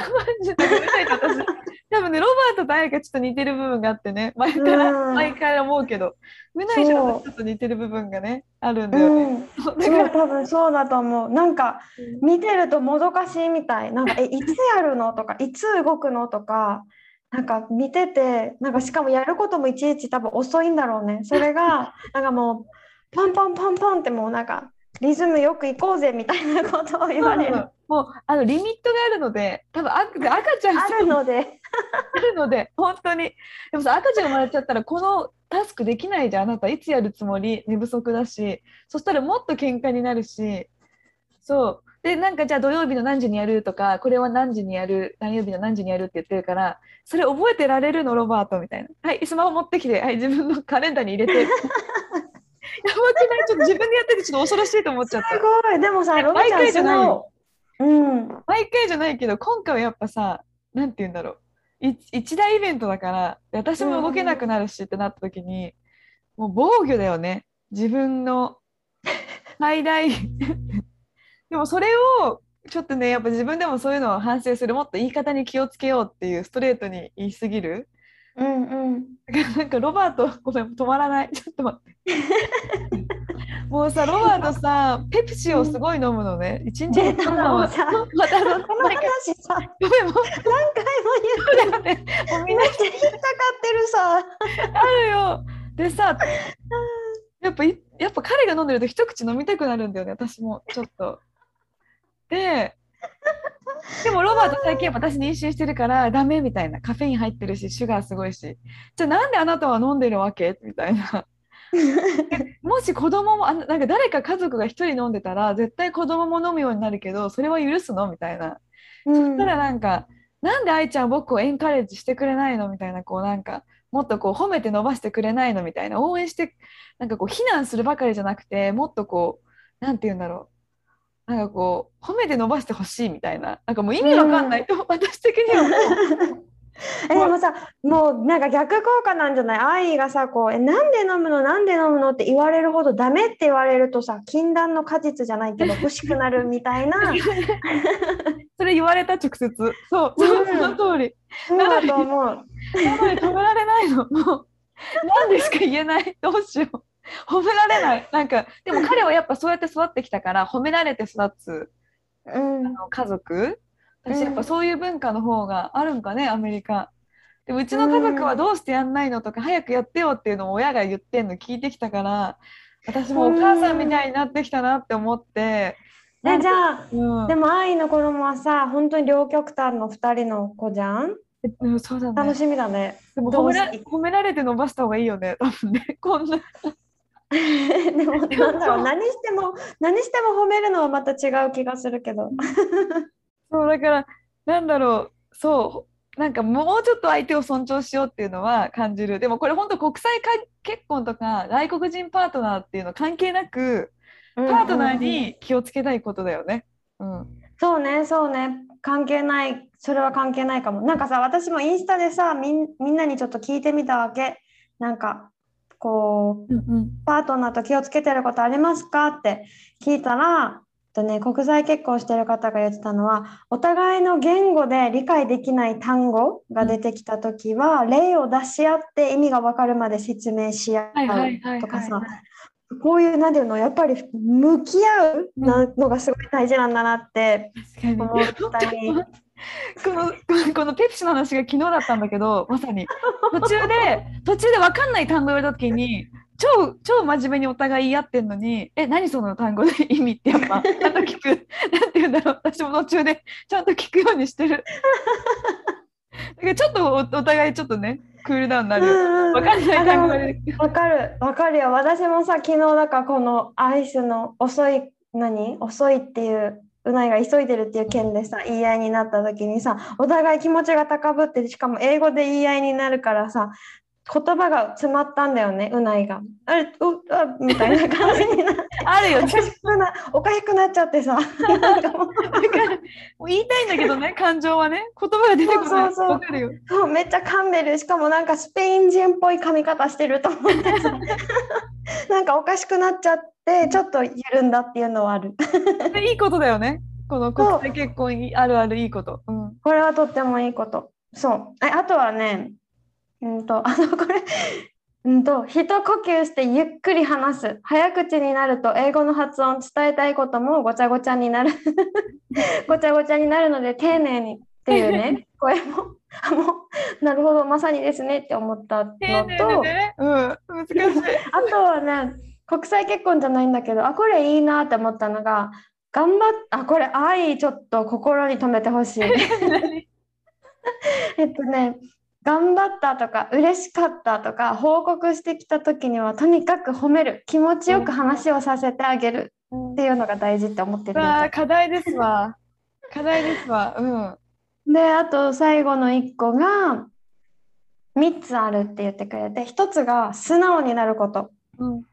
Speaker 1: 多分ねロバートと彩香ちょっと似てる部分があってね。前から、
Speaker 2: うん。
Speaker 1: 前から思うけど。うないとちょっと似てる部分がねあるんだ
Speaker 2: う
Speaker 1: よね、う <laughs> だから
Speaker 2: そう多分そうだと思う。なんか見てるともどかしいみたい。なんかえいつやるのとかいつ動くのとかなんか見ててなんかしかもやることもいちいち多分遅いんだろうね。それがなんかもうパンパンパンパンってもうなんかリズムよく行こうぜみたいなことを言われる。
Speaker 1: もうあのリミットがあるので多分赤赤ちゃん
Speaker 2: あるので。
Speaker 1: あるので本当に。でもさ赤ちゃん生まれちゃったらこのタスクできないじゃん。あなたいつやるつもり？寝不足だし。そしたらもっと喧嘩になるし。そう。でなんかじゃあ土曜日の何時にやるとかこれは何時にやる？何曜日の何時にやるって言ってるからそれ覚えてられるのロバートみたいな。はいスマホ持ってきて。はい自分のカレンダーに入れて <laughs> やばくない？ちょっと自分でやっててちょっと恐ろしいと思っちゃった。
Speaker 2: すごい。でもさロバちゃんす
Speaker 1: 毎回じゃない。
Speaker 2: ご
Speaker 1: よ
Speaker 2: い。うん
Speaker 1: 毎回じゃないけど今回はやっぱさなんて言うんだろう。い一大イベントだからで私も動けなくなるしってなった時に、もう防御だよね。自分の <laughs> 最大。<laughs> でもそれをちょっとねやっぱ自分でもそういうのを反省するもっと言い方に気をつけようっていうストレートに言い過ぎる
Speaker 2: うんうん。
Speaker 1: なんかロバートごめん止まらない。<laughs> ちょっと待って。<laughs> もうさロバートさペプシをすごい飲むのね。一日
Speaker 2: 出たもうさ
Speaker 1: またそ
Speaker 2: この話さ。何
Speaker 1: ごめんもう
Speaker 2: 回も言って
Speaker 1: ね、もうみんな
Speaker 2: 引っかかってるさ。
Speaker 1: あるよ。でさ、やっぱいやっぱ彼が飲んでると一口飲みたくなるんだよね、私も。ちょっと。で、でもロバート最近私妊娠してるからダメみたいな。カフェイン入ってるしシュガーすごいし。じゃあなんであなたは飲んでるわけ？みたいな。<laughs> もし子供もあのなんか誰か家族が一人飲んでたら絶対子供も飲むようになるけどそれは許すの？みたいな。
Speaker 2: う
Speaker 1: そしたらなんか、なんで愛ちゃん僕をエンカレッジしてくれないの？みたいな、こうなんか、もっとこう褒めて伸ばしてくれないの？みたいな、応援して、なんかこう非難するばかりじゃなくて、もっとこう、なんて言うんだろう。なんかこう、褒めて伸ばしてほしいみたいな、なんかもう意味わかんないと、私的にはもう、<laughs>
Speaker 2: えでもさもうなんか逆効果なんじゃない？愛がさこうえなんで飲むの？なんで飲むのって言われるほどダメって言われるとさ禁断の果実じゃないけど <laughs> 欲しくなるみたいな <laughs>
Speaker 1: それ言われた直接。そう、そう
Speaker 2: うん
Speaker 1: その通り。
Speaker 2: そうだと思う。
Speaker 1: なので止められないの。もう、何でしか言えない。どうしよう。<laughs> 褒められない。なんか、でも彼はやっぱそうやって育ってきたから、褒められて育つ
Speaker 2: うん
Speaker 1: あの家族。私
Speaker 2: うん
Speaker 1: やっぱそういう文化の方があるんかね、アメリカ。でもうちの家族はどうしてやんないのとか、早くやってよっていうのを親が言ってんの聞いてきたから、私もお母さんみたいになってきたなって思って。
Speaker 2: えじゃあ
Speaker 1: うん
Speaker 2: でも愛の子供はさ本当に両極端の2人の子じゃん？
Speaker 1: うんそうだね。
Speaker 2: 楽しみだね。
Speaker 1: でも褒められて伸ばした方がいいよね、多分ね。こんな。<laughs>
Speaker 2: でもなんだろう何しても何しても褒めるのはまた違う気がするけど。<laughs>
Speaker 1: そうだからなんだろうそうなんかもうちょっと相手を尊重しようっていうのは感じるでもこれ本当国際か結婚とか外国人パートナーっていうの関係なくパートナーに気をつけたいことだよね。うん
Speaker 2: そうね、そうね、関係ない、それは関係ないかも。なんかさ、私もインスタでさ、みんみんなにちょっと聞いてみたわけ。なんか、こう、
Speaker 1: うんうん。
Speaker 2: パートナーと気をつけてることありますか？って聞いたら、とね、国際結婚してる方が言ってたのは、お互いの言語で理解できない単語が出てきたときは、例を出し合って意味がわかるまで説明し合
Speaker 1: う
Speaker 2: とかさ
Speaker 1: はい、
Speaker 2: こういう、なんていうの、やっぱり向き合うなのがすごい大事なんだなって思っ
Speaker 1: に
Speaker 2: たり。<laughs>
Speaker 1: この <laughs> このこのペプシの話が昨日だったんだけどまさに。途中で途中で分かんない単語言われた時に超超真面目にお互い言い合ってんのにえ何その単語の意味ってやっぱちゃんと聞く。なんて言うんだろう。私も途中でちゃんと聞くようにしてる。だからちょっとおお互いちょっとねクールダウンになる。よ分かんない単語わ
Speaker 2: かる、わかるよ。私もさ、昨日だからこのアイスの遅い、何？遅いっていう、うないが急いでるっていう件でさ、言い合いになった時にさ、お互い気持ちが高ぶって、しかも英語で言い合いになるからさ、言葉が詰まったんだよねうないが。あれうあみたいな感じになって。<laughs>
Speaker 1: あるよ
Speaker 2: おかしくなおかしくなっちゃってさ。<laughs> なんかもう
Speaker 1: 言いたいんだけどね感情はね。言葉が出てこない。
Speaker 2: そうそうそう。
Speaker 1: わかるよ。
Speaker 2: そうめっちゃ噛んでるしかもなんかスペイン人っぽい噛み方してると思ってさ。<laughs> なんかおかしくなっちゃってちょっと緩んだっていうのはある。
Speaker 1: でいいことだよね。この国際結婚いあるあるいいこと、うん、
Speaker 2: これはとってもいいこと。そう。えあとはねうんと <laughs> あのこれうんと一呼吸してゆっくり話す。早口になると英語の発音伝えたいこともごちゃごちゃになる。<laughs> ごちゃごちゃになるので丁寧にっていうね <laughs> 声も。あもうなるほどまさにですねって思ったのと。
Speaker 1: ね、うん、難しい。
Speaker 2: あとはね国際結婚じゃないんだけどあこれいいなって思ったのが頑張っあこれ愛ちょっと心に留めてほしい。えっとね頑張ったとか嬉しかったとか報告してきた時にはとにかく褒める。気持ちよく話をさせてあげるっていうのが大事って思ってるみ
Speaker 1: わあ
Speaker 2: たい
Speaker 1: 課題ですわ。課題ですわ。うん。
Speaker 2: であと最後の1個が3つあるって言ってくれて1つが素直になること。
Speaker 1: うん。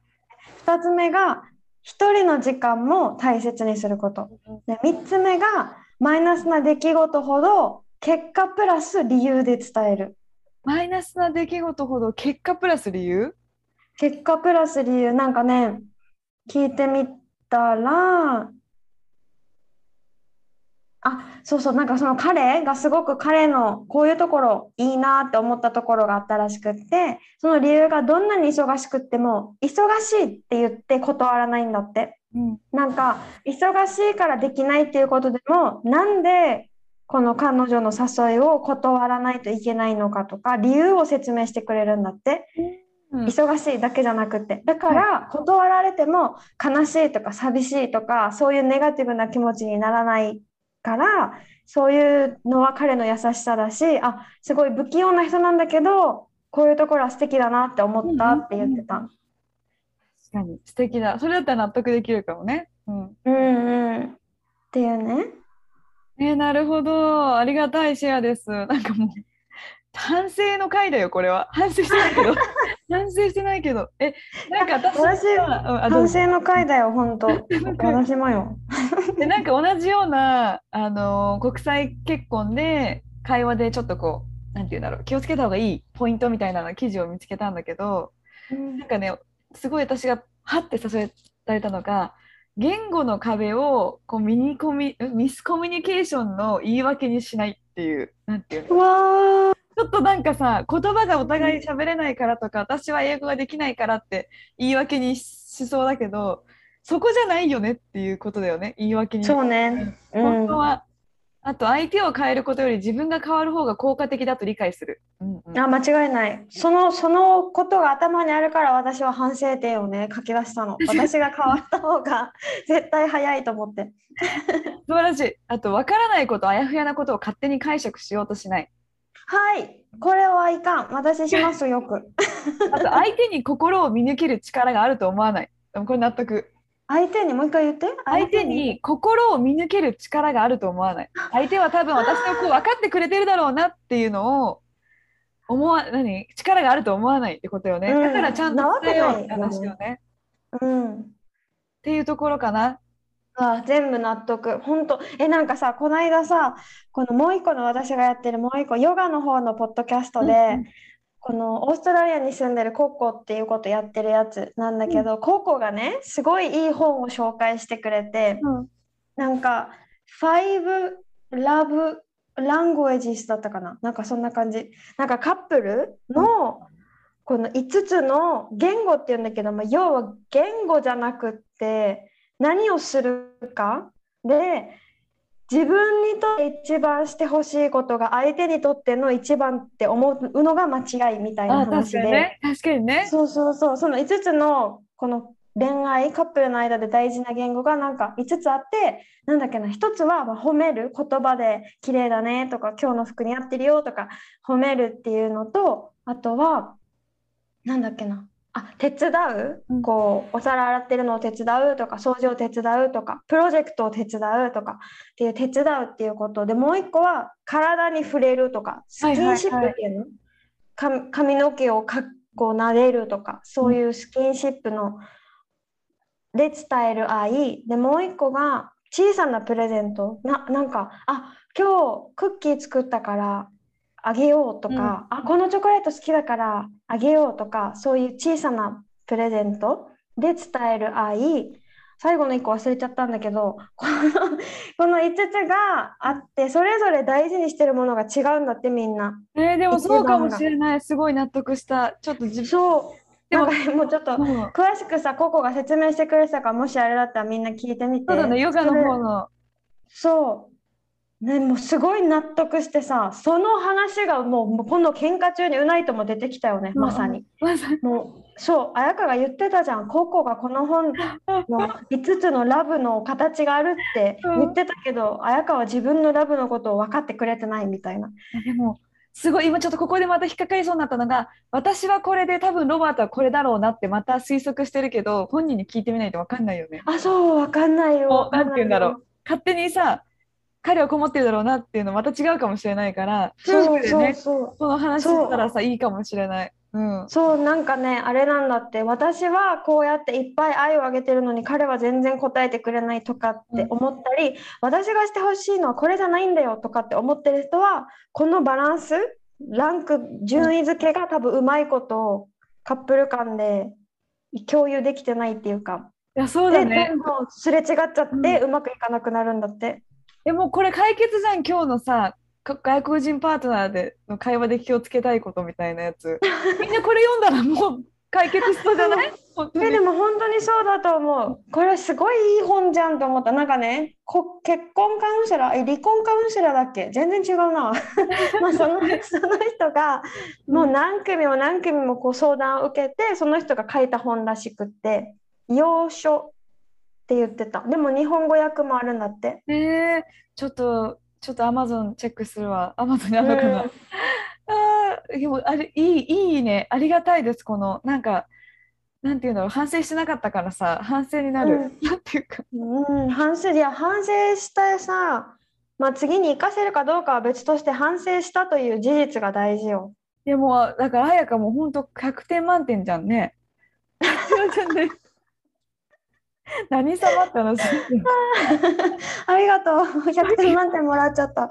Speaker 2: 2つ目が1人の時間も大切にすること。で3つ目がマイナスな出来事ほど結果プラス理由で伝える。
Speaker 1: マイナスな出来事ほど結果プラス理由？
Speaker 2: 結果プラス理由。なんかね聞いてみたらあそうそうなんかその彼がすごく彼のこういうところいいなって思ったところがあったらしくってその理由がどんなに忙しくっても忙しいって言って断らないんだって。
Speaker 1: うん。
Speaker 2: なんか忙しいからできないっていうことでもなんでこの彼女の誘いを断らないといけないのかとか理由を説明してくれるんだって。
Speaker 1: うん。
Speaker 2: 忙しいだけじゃなくて。だから断られても悲しいとか寂しいとかそういうネガティブな気持ちにならないからそういうのは彼の優しさだしあすごい不器用な人なんだけどこういうところは素敵だなって思ったって言ってた。
Speaker 1: 確かに。素敵だ。それだったら納得できるかもね。うん。
Speaker 2: うんうん。っていうね。
Speaker 1: えーなるほど。ありがたいシェアです。なんかもう反省の回だよこれは。反省してないけど。<laughs> 反省してないけど。えなんか私は
Speaker 2: 反省の回だよ本当。私もよ。
Speaker 1: でなんか同じような、あのー国際結婚で会話でちょっとこうなんて言うんだろう。気をつけた方がいいポイントみたいなの記事を見つけたんだけどなんかねすごい私がはって誘えられたのが言語の壁をこうミニコミんミスコミュニケーションの言い訳にしないっていうなんていうの？
Speaker 2: うわー。
Speaker 1: ちょっとなんかさ言葉がお互い喋れないからとか私は英語ができないからって言い訳にしそうだけどそこじゃないよねっていうことだよね言い訳に。
Speaker 2: そうね。うん。
Speaker 1: 本当は、あと相手を変えることより自分が変わる方が効果的だと理解する。うんうん
Speaker 2: あ間違いないそのそのことが頭にあるから私は反省点をね書き出したの <laughs> 私が変わった方が絶対早いと思って <laughs>
Speaker 1: 素晴らしい。あと分からないことあやふやなことを勝手に解釈しようとしない。
Speaker 2: はいこれはいかん私しますよく <laughs>
Speaker 1: あと相手に心を見抜ける力があると思わない。でもこれ納得。
Speaker 2: 相手にもう一回言って。
Speaker 1: 相手に。心を見抜ける力があると思わない？相手は多分私のこう分かってくれてるだろうなっていうのを思わ何？力があると思わないってことよね。
Speaker 2: うん。
Speaker 1: だからちゃんと伝えようって話よね。
Speaker 2: うん。
Speaker 1: っていうところかな。
Speaker 2: あ全部納得。本当。えなんかさこの間さこのもう一個の私がやってるもう一個ヨガの方のポッドキャストで、
Speaker 1: うんうん
Speaker 2: このオーストラリアに住んでるコッコっていうことやってるやつなんだけど、コッコがねすごいいい本を紹介してくれて、
Speaker 1: うん。
Speaker 2: なんか Five Love Languages だったかな？なんかそんな感じ。なんかカップルのこの5つの言語っていうんだけど、まあ、要は言語じゃなくって何をするか？で自分にとって一番してほしいことが相手にとっての一番って思うのが間違いみたいな話で。
Speaker 1: かにね。確かにね。
Speaker 2: そうそうそう、その5つのこの恋愛、カップルの間で大事な言語がなんか5つあって、なんだっけな、1つはまあ褒める、言葉で綺麗だねとか、今日の服に合ってるよとか、褒めるっていうのと、あとは、なんだっけな、あ、手伝う？
Speaker 1: うん、
Speaker 2: こう、お皿洗ってるのを手伝うとか、掃除を手伝うとか、プロジェクトを手伝うとかっていう手伝うっていうことで、もう1個は体に触れるとか、スキンシップっていうの、か髪の毛をかこう撫でるとかそういうスキンシップので伝える愛。でもう一個が小さなプレゼント。ななんかあ今日クッキー作ったからあげようとか、あこのチョコレート好きだからあげようとかそういう小さなプレゼントで伝える愛最後の1個忘れちゃったんだけど <laughs> このこの5つがあってそれぞれ大事にしてるものが違うんだってみんな。
Speaker 1: えーでもそうかもしれない。すごい納得した。ちょっと自分
Speaker 2: そう
Speaker 1: でも
Speaker 2: もうちょっと
Speaker 1: うん
Speaker 2: 詳しくさココが説明してくれてたからもしあれだったらみんな聞いてみて。
Speaker 1: そうだね、ヨガの方の。
Speaker 2: そう。ね、もうすごい納得してさその話がもうもうこの喧嘩中にうないとも出てきたよねまさに。
Speaker 1: まさに。
Speaker 2: もうそう綾香が言ってたじゃんココがこの本の5つのラブの形があるって言ってたけど綾香は自分のラブのことを分かってくれてないみたいな。
Speaker 1: でも、すごい、今ちょっとここでまた引っかかりそうになったのが、私はこれで多分ロバートはこれだろうなってまた推測してるけど、本人に聞いてみないと分かんないよね。
Speaker 2: あそう分かんないよ。
Speaker 1: こう
Speaker 2: わか
Speaker 1: なんて言うんだろう。勝手にさ、彼はこもってるだろうなっていうのまた違うかもしれないから、
Speaker 2: そうそう
Speaker 1: 夫婦でね、
Speaker 2: そ
Speaker 1: の話したらさ、いいかもしれない。うん。
Speaker 2: そうなんかねあれなんだって私はこうやっていっぱい愛をあげてるのに彼は全然答えてくれないとかって思ったり、私がしてほしいのはこれじゃないんだよとかって思ってる人はこのバランスランク順位付けが多分うまいことをカップル間で共有できてないっていうか
Speaker 1: いや、そう
Speaker 2: で
Speaker 1: だね
Speaker 2: ど。んどんすれ違っちゃってうまくいかなくなるんだって。
Speaker 1: でもこれ解決じゃん、今日のさ、か外国人パートナーでの会話で気をつけたいことみたいなやつ。<laughs> みんなこれ読んだらもう解決しそうじゃない？<laughs>
Speaker 2: でも本当にそうだと思う。これすごいいい本じゃんと思った。なんかね、こ結婚カウンセラー、え離婚カウンセラーだっけ？全然違うな。<laughs> まあそのその人がもう何組も何組もこう相談を受けて、その人が書いた本らしくって、要所って言ってた。でも日本語訳もあるんだって。
Speaker 1: えー、ちょっと、ちょっとアマゾンチェックするわ。アマゾンにあるのかな。
Speaker 2: うん <laughs>
Speaker 1: あーでもあれ、いい、いいね。ありがたいです。この、なんか、なんていうんだろう。反省してなかったからさ、反省になる。
Speaker 2: うん
Speaker 1: なんていうか。
Speaker 2: うん、反省いや反省したさ、まあ、次に生かせるかどうかは別として反省したという事実が大事よ。
Speaker 1: でも、だから、彩香も本当100点満点じゃんね。じゃんね <laughs> 何様って話。
Speaker 2: あ <laughs> りがとう。100点満点もらっちゃった。<laughs>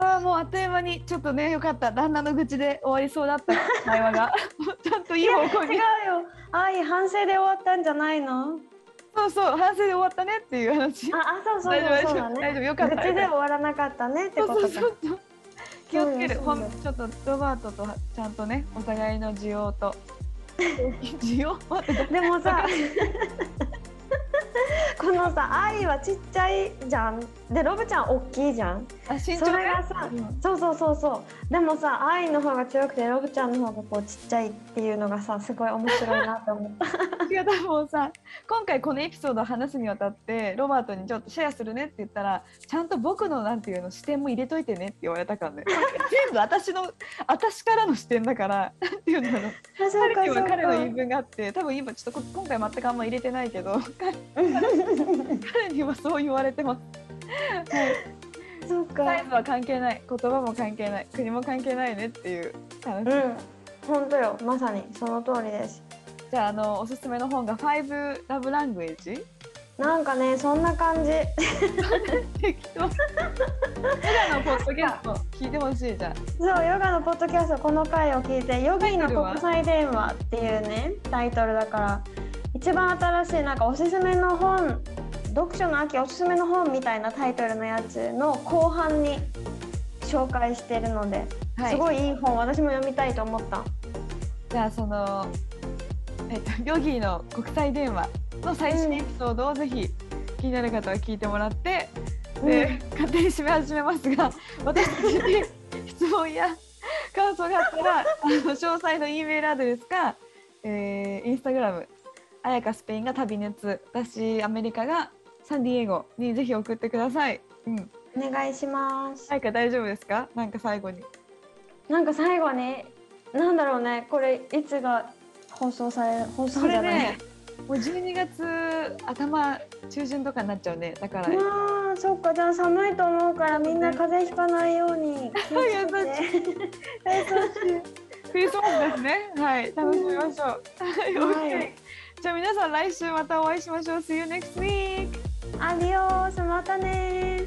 Speaker 1: ああ、もうあっという間に、ちょっとね、よかった。旦那の愚痴で終わりそうだった会話が。ちゃんといい方向
Speaker 2: 違う
Speaker 1: に。
Speaker 2: よ。愛反省で終わったんじゃないの？
Speaker 1: そうそう、反省で終わったねっていう話。
Speaker 2: あ、あそうそう
Speaker 1: 大丈夫、
Speaker 2: そうだ
Speaker 1: 大丈夫、大
Speaker 2: ね。
Speaker 1: 丈夫、よかった。
Speaker 2: 愚痴で終わらなかったねって
Speaker 1: そう
Speaker 2: ことか。
Speaker 1: そうそうそう。気をつける。ちょっとロバートとちゃんとね、お互いの需要と。需要
Speaker 2: でもさ、<laughs> このさ、愛はちっちゃいじゃん。で、ロブちゃん大きいじゃん。
Speaker 1: あ、身
Speaker 2: そ
Speaker 1: 長ね
Speaker 2: れがさ、
Speaker 1: うん
Speaker 2: そうそうそうそう。でもさ、愛の方が強くて、ロブちゃんの方がこうちっちゃいっていうのがさ、すごい面白いなと思った。
Speaker 1: 違う多分さ今回このエピソードを話すにあたってロバートにちょっとシェアするねって言ったらちゃんと僕のなんていうの視点も入れといてねって言われたからね <laughs> 全部私の私からの視点だからなんていうんだろう
Speaker 2: あ、そう
Speaker 1: 彼には彼の言い
Speaker 2: か。
Speaker 1: 分があって多分今ちょっとこ今回全くあんま入れてないけど彼 <laughs> 彼にはそう言われてます、はい、
Speaker 2: そうか。
Speaker 1: サイズは関係ない言葉も関係ない国も関係ないねっていう話、
Speaker 2: うん。本当よ。まさにその通りです。
Speaker 1: じゃああのおすすめの本が「5ラブラングエージ」
Speaker 2: なんかね、そんな感じ。<laughs>
Speaker 1: 適当。ヨガのポッドキャスト聞いてほしいじゃん。
Speaker 2: そう、ヨガのポッドキャスト、この回を聞いて、ヨギーの国際電話っていうね、タイトルだから。一番新しい、なんかおすすめの本。読書の秋おすすめの本みたいなタイトルのやつの後半に紹介してるので、
Speaker 1: はい
Speaker 2: すごいいい本、私も読みたいと思った。
Speaker 1: じゃあそのえっとヨギーの国際電話の最新エピソードをぜひ気になる方は聞いてもらって、で勝手に締め始めますが <laughs> 私たちに質問や感想があったらあの詳細の E メールアドレスか、えー、インスタグラムあやかスペインが旅熱私アメリカがサンディエゴにぜひ送ってください。うん、
Speaker 2: お願いします。
Speaker 1: あやか大丈夫ですか？なんか最後に。
Speaker 2: なんか最後に、なんだろうね、これいつが放送される、放送じゃない？
Speaker 1: ねもう12月頭中旬とかになっちゃうねだから
Speaker 2: うわーそっかじゃあ寒いと思うからみんな風邪ひかないように気をつけて
Speaker 1: 優クリスマスですね。はい、楽しみましょう。はい、
Speaker 2: はい
Speaker 1: OK。じゃあ皆さん来週またお会いしましょう。See you next week!
Speaker 2: アディオースまたね